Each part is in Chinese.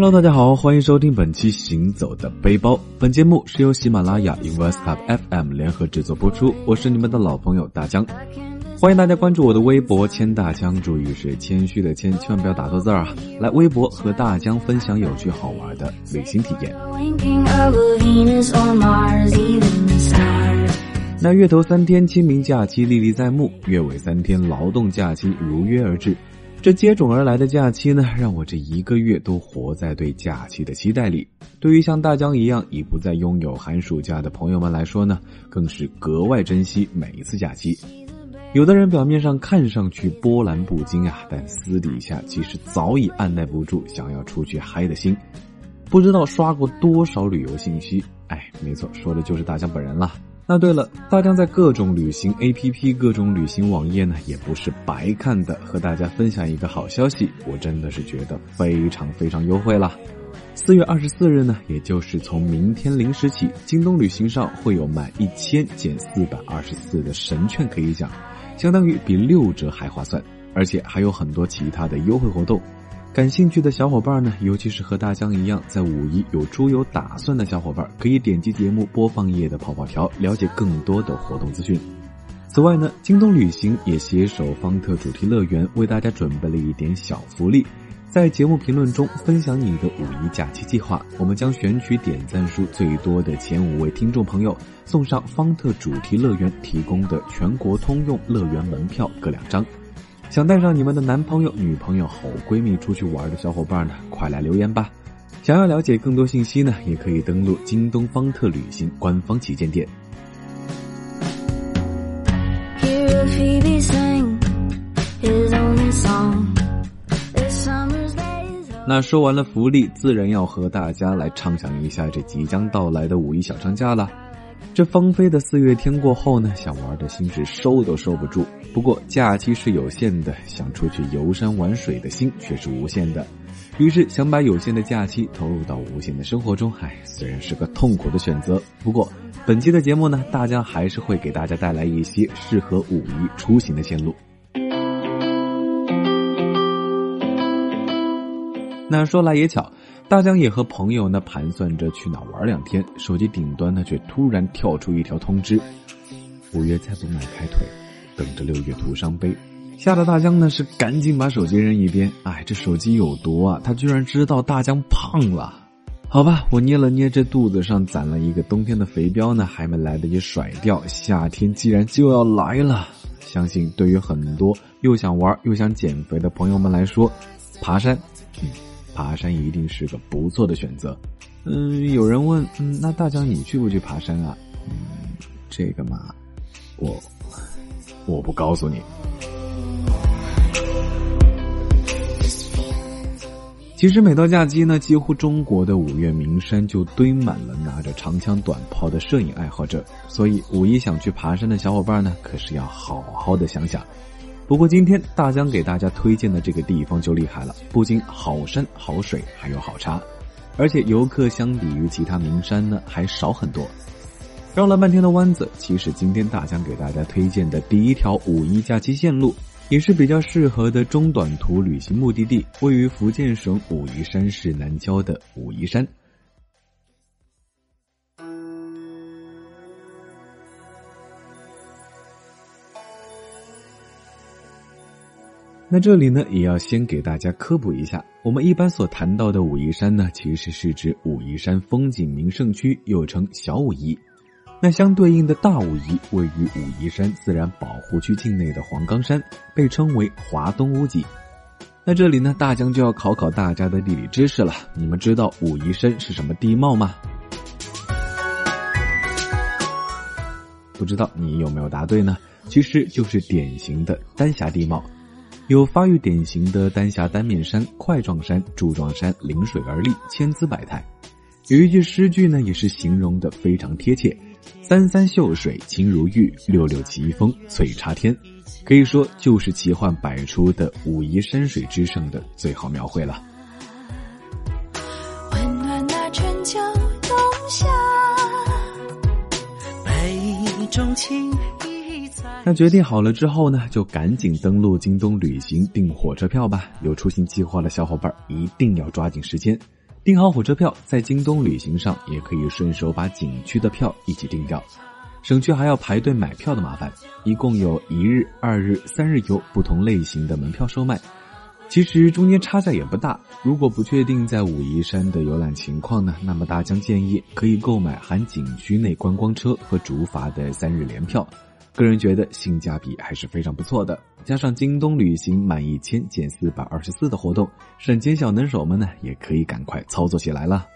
Hello，大家好，欢迎收听本期《行走的背包》。本节目是由喜马拉雅、Invest Cup FM 联合制作播出。我是你们的老朋友大江，欢迎大家关注我的微博“谦大江”，注意是谦虚的谦，千万不要打错字儿啊！来微博和大江分享有趣好玩的旅行体验。那月头三天清明假期历历在目，月尾三天劳动假期如约而至。这接踵而来的假期呢，让我这一个月都活在对假期的期待里。对于像大江一样已不再拥有寒暑假的朋友们来说呢，更是格外珍惜每一次假期。有的人表面上看上去波澜不惊啊，但私底下其实早已按耐不住想要出去嗨的心。不知道刷过多少旅游信息，哎，没错，说的就是大江本人了。那对了，大江在各种旅行 APP、各种旅行网页呢，也不是白看的。和大家分享一个好消息，我真的是觉得非常非常优惠了。四月二十四日呢，也就是从明天零时起，京东旅行上会有满一千减四百二十四的神券可以享，相当于比六折还划算，而且还有很多其他的优惠活动。感兴趣的小伙伴呢，尤其是和大江一样在五一有出游打算的小伙伴，可以点击节目播放页的泡泡条，了解更多的活动资讯。此外呢，京东旅行也携手方特主题乐园，为大家准备了一点小福利，在节目评论中分享你的五一假期计划，我们将选取点赞数最多的前五位听众朋友，送上方特主题乐园提供的全国通用乐园门票各两张。想带上你们的男朋友、女朋友、好闺蜜出去玩的小伙伴呢，快来留言吧！想要了解更多信息呢，也可以登录京东方特旅行官方旗舰店。那说完了福利，自然要和大家来畅想一下这即将到来的五一小长假了。这芳菲的四月天过后呢，想玩的心是收都收不住。不过假期是有限的，想出去游山玩水的心却是无限的。于是想把有限的假期投入到无限的生活中。唉，虽然是个痛苦的选择，不过本期的节目呢，大家还是会给大家带来一些适合五一出行的线路。那说来也巧。大江也和朋友呢盘算着去哪玩两天，手机顶端呢却突然跳出一条通知：五月再不迈开腿，等着六月徒伤悲。吓得大江呢是赶紧把手机扔一边。哎，这手机有毒啊！他居然知道大江胖了。好吧，我捏了捏这肚子上攒了一个冬天的肥膘呢，还没来得及甩掉，夏天既然就要来了，相信对于很多又想玩又想减肥的朋友们来说，爬山，嗯。爬山一定是个不错的选择。嗯，有人问，嗯，那大江你去不去爬山啊？嗯，这个嘛，我我不告诉你。其实每到假期呢，几乎中国的五岳名山就堆满了拿着长枪短炮的摄影爱好者。所以五一想去爬山的小伙伴呢，可是要好好的想想。不过今天大江给大家推荐的这个地方就厉害了，不仅好山好水，还有好茶，而且游客相比于其他名山呢还少很多。绕了半天的弯子，其实今天大江给大家推荐的第一条五一假期线路，也是比较适合的中短途旅行目的地，位于福建省武夷山市南郊的武夷山。那这里呢，也要先给大家科普一下，我们一般所谈到的武夷山呢，其实是指武夷山风景名胜区，又称小武夷。那相对应的大武夷，位于武夷山自然保护区境内的黄冈山，被称为华东屋脊。那这里呢，大江就要考考大家的地理知识了。你们知道武夷山是什么地貌吗？不知道你有没有答对呢？其实就是典型的丹霞地貌。有发育典型的丹霞单面山、块状山、柱状山临水而立，千姿百态。有一句诗句呢，也是形容的非常贴切：“三三秀水清如玉，六六奇峰翠插天。”可以说就是奇幻百出的武夷山水之胜的最好描绘了。温暖那春秋冬夏，杯中情。那决定好了之后呢，就赶紧登录京东旅行订火车票吧。有出行计划的小伙伴一定要抓紧时间，订好火车票，在京东旅行上也可以顺手把景区的票一起订掉，省去还要排队买票的麻烦。一共有一日、二日、三日游不同类型的门票售卖，其实中间差价也不大。如果不确定在武夷山的游览情况呢，那么大江建议可以购买含景区内观光车和竹筏的三日联票。个人觉得性价比还是非常不错的，加上京东旅行满一千减四百二十四的活动，省钱小能手们呢也可以赶快操作起来了。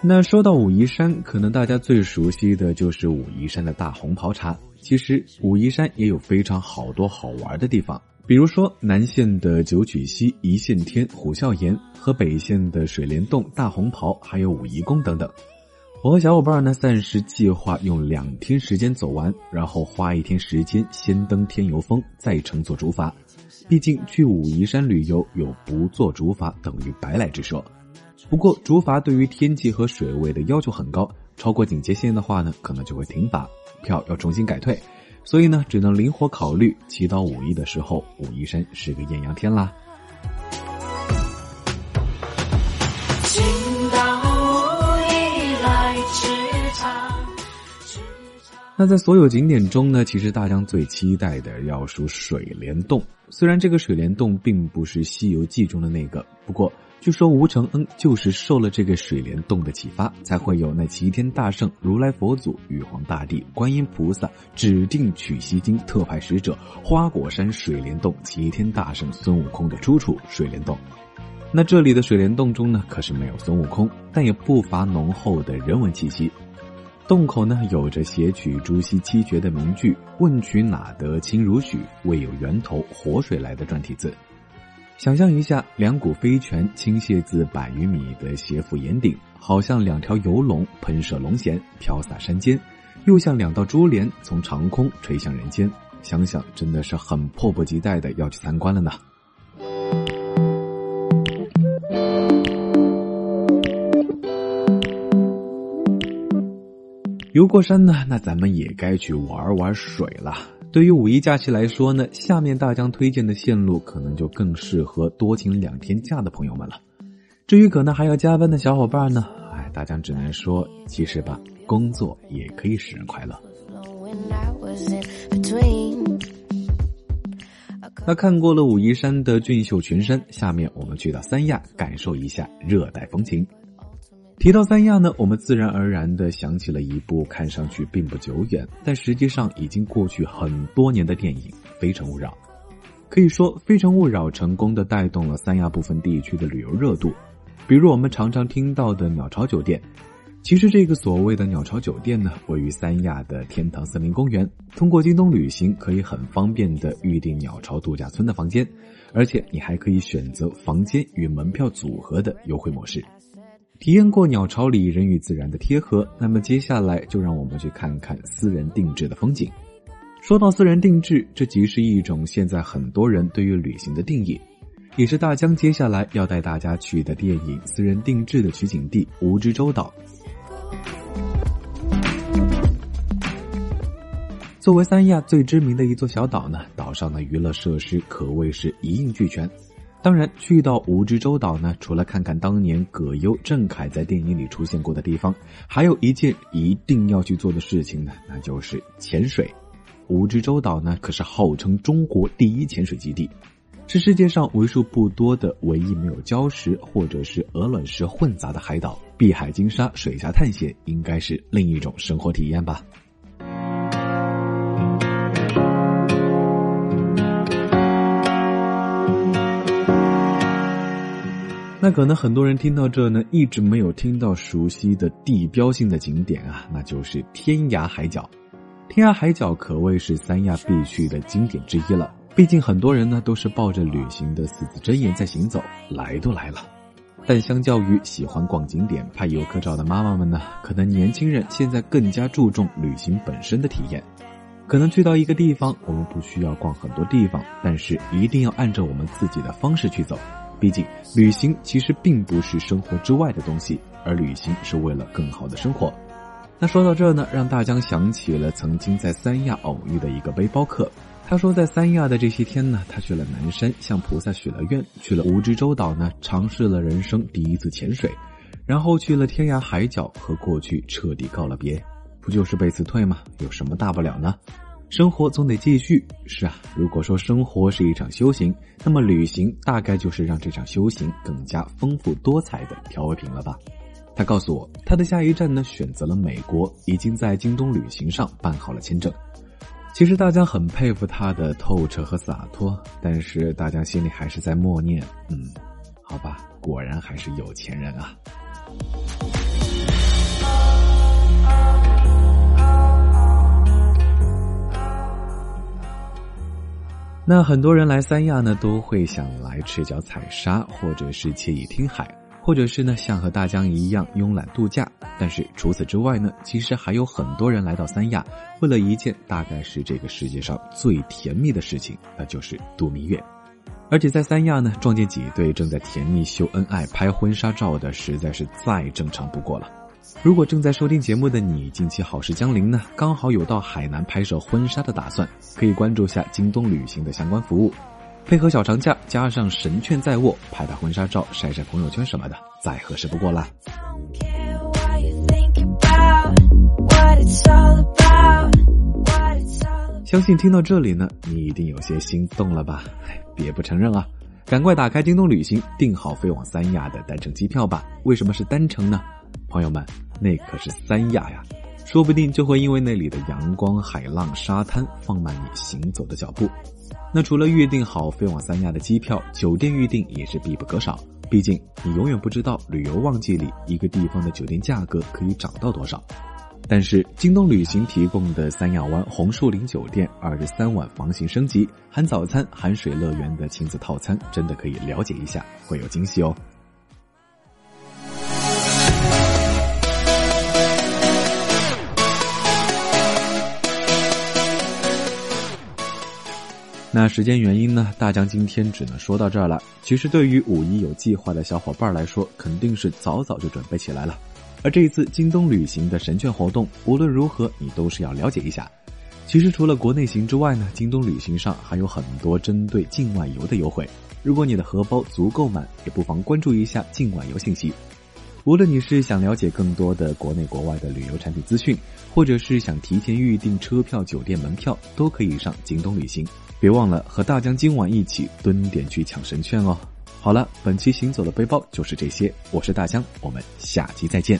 那说到武夷山，可能大家最熟悉的就是武夷山的大红袍茶。其实武夷山也有非常好多好玩的地方。比如说南线的九曲溪、一线天、虎啸岩和北线的水帘洞、大红袍，还有武夷宫等等。我和小伙伴呢暂时计划用两天时间走完，然后花一天时间先登天游峰，再乘坐竹筏。毕竟去武夷山旅游有不坐竹筏等于白来之说。不过竹筏对于天气和水位的要求很高，超过警戒线的话呢，可能就会停发，票要重新改退。所以呢，只能灵活考虑。祈祷五一的时候，武夷山是个艳阳天啦。那在所有景点中呢，其实大江最期待的要数水帘洞。虽然这个水帘洞并不是《西游记》中的那个，不过。据说吴承恩就是受了这个水帘洞的启发，才会有那齐天大圣如来佛祖、玉皇大帝、观音菩萨指定取西经特派使者花果山水帘洞齐天大圣孙悟空的出处水帘洞。那这里的水帘洞中呢，可是没有孙悟空，但也不乏浓厚的人文气息。洞口呢，有着写取朱熹七绝的名句“问渠哪得清如许，为有源头活水来的”篆体字。想象一下，两股飞泉倾泻自百余米的斜阜岩顶，好像两条游龙喷射龙涎飘洒山间，又像两道珠帘从长空垂向人间。想想真的是很迫不及待的要去参观了呢。游过山呢，那咱们也该去玩玩水了。对于五一假期来说呢，下面大江推荐的线路可能就更适合多请两天假的朋友们了。至于可能还要加班的小伙伴呢，哎，大江只能说，其实吧，工作也可以使人快乐。那看过了武夷山的俊秀群山，下面我们去到三亚，感受一下热带风情。提到三亚呢，我们自然而然的想起了一部看上去并不久远，但实际上已经过去很多年的电影《非诚勿扰》。可以说，《非诚勿扰》成功的带动了三亚部分地区的旅游热度。比如我们常常听到的鸟巢酒店，其实这个所谓的鸟巢酒店呢，位于三亚的天堂森林公园。通过京东旅行，可以很方便的预订鸟巢度假村的房间，而且你还可以选择房间与门票组合的优惠模式。体验过鸟巢里人与自然的贴合，那么接下来就让我们去看看私人定制的风景。说到私人定制，这即是一种现在很多人对于旅行的定义，也是大江接下来要带大家去的电影《私人定制》的取景地——蜈支洲岛。作为三亚最知名的一座小岛呢，岛上的娱乐设施可谓是一应俱全。当然，去到蜈支洲岛呢，除了看看当年葛优、郑恺在电影里出现过的地方，还有一件一定要去做的事情呢，那就是潜水。蜈支洲岛呢，可是号称中国第一潜水基地，是世界上为数不多的唯一没有礁石或者是鹅卵石混杂的海岛。碧海金沙水下探险，应该是另一种生活体验吧。那可能很多人听到这呢，一直没有听到熟悉的地标性的景点啊，那就是天涯海角。天涯海角可谓是三亚必去的景点之一了。毕竟很多人呢都是抱着旅行的四字真言在行走，来都来了。但相较于喜欢逛景点、拍游客照的妈妈们呢，可能年轻人现在更加注重旅行本身的体验。可能去到一个地方，我们不需要逛很多地方，但是一定要按照我们自己的方式去走。毕竟，旅行其实并不是生活之外的东西，而旅行是为了更好的生活。那说到这呢，让大江想起了曾经在三亚偶遇的一个背包客。他说，在三亚的这些天呢，他去了南山，向菩萨许了愿；去了蜈支洲岛呢，尝试了人生第一次潜水；然后去了天涯海角，和过去彻底告了别。不就是被辞退吗？有什么大不了呢？生活总得继续。是啊，如果说生活是一场修行，那么旅行大概就是让这场修行更加丰富多彩的调味品了吧。他告诉我，他的下一站呢，选择了美国，已经在京东旅行上办好了签证。其实大家很佩服他的透彻和洒脱，但是大家心里还是在默念：嗯，好吧，果然还是有钱人啊。那很多人来三亚呢，都会想来赤脚踩沙，或者是惬意听海。或者是呢，像和大江一样慵懒度假。但是除此之外呢，其实还有很多人来到三亚，为了一件大概是这个世界上最甜蜜的事情，那就是度蜜月。而且在三亚呢，撞见几对正在甜蜜秀恩爱、拍婚纱照的，实在是再正常不过了。如果正在收听节目的你，近期好事将临呢，刚好有到海南拍摄婚纱的打算，可以关注下京东旅行的相关服务。配合小长假，加上神券在握，拍拍婚纱照、晒晒朋友圈什么的，再合适不过啦。相信听到这里呢，你一定有些心动了吧？别不承认啊！赶快打开京东旅行，订好飞往三亚的单程机票吧。为什么是单程呢？朋友们，那可是三亚呀，说不定就会因为那里的阳光、海浪、沙滩，放慢你行走的脚步。那除了预定好飞往三亚的机票，酒店预订也是必不可少。毕竟你永远不知道旅游旺季里一个地方的酒店价格可以涨到多少。但是京东旅行提供的三亚湾红树林酒店二十三晚房型升级，含早餐、含水乐园的亲子套餐，真的可以了解一下，会有惊喜哦。那时间原因呢，大江今天只能说到这儿了。其实对于五一有计划的小伙伴来说，肯定是早早就准备起来了。而这一次京东旅行的神券活动，无论如何你都是要了解一下。其实除了国内行之外呢，京东旅行上还有很多针对境外游的优惠。如果你的荷包足够满，也不妨关注一下境外游信息。无论你是想了解更多的国内国外的旅游产品资讯，或者是想提前预订车票、酒店门票，都可以上京东旅行。别忘了和大江今晚一起蹲点去抢神券哦！好了，本期行走的背包就是这些，我是大江，我们下期再见。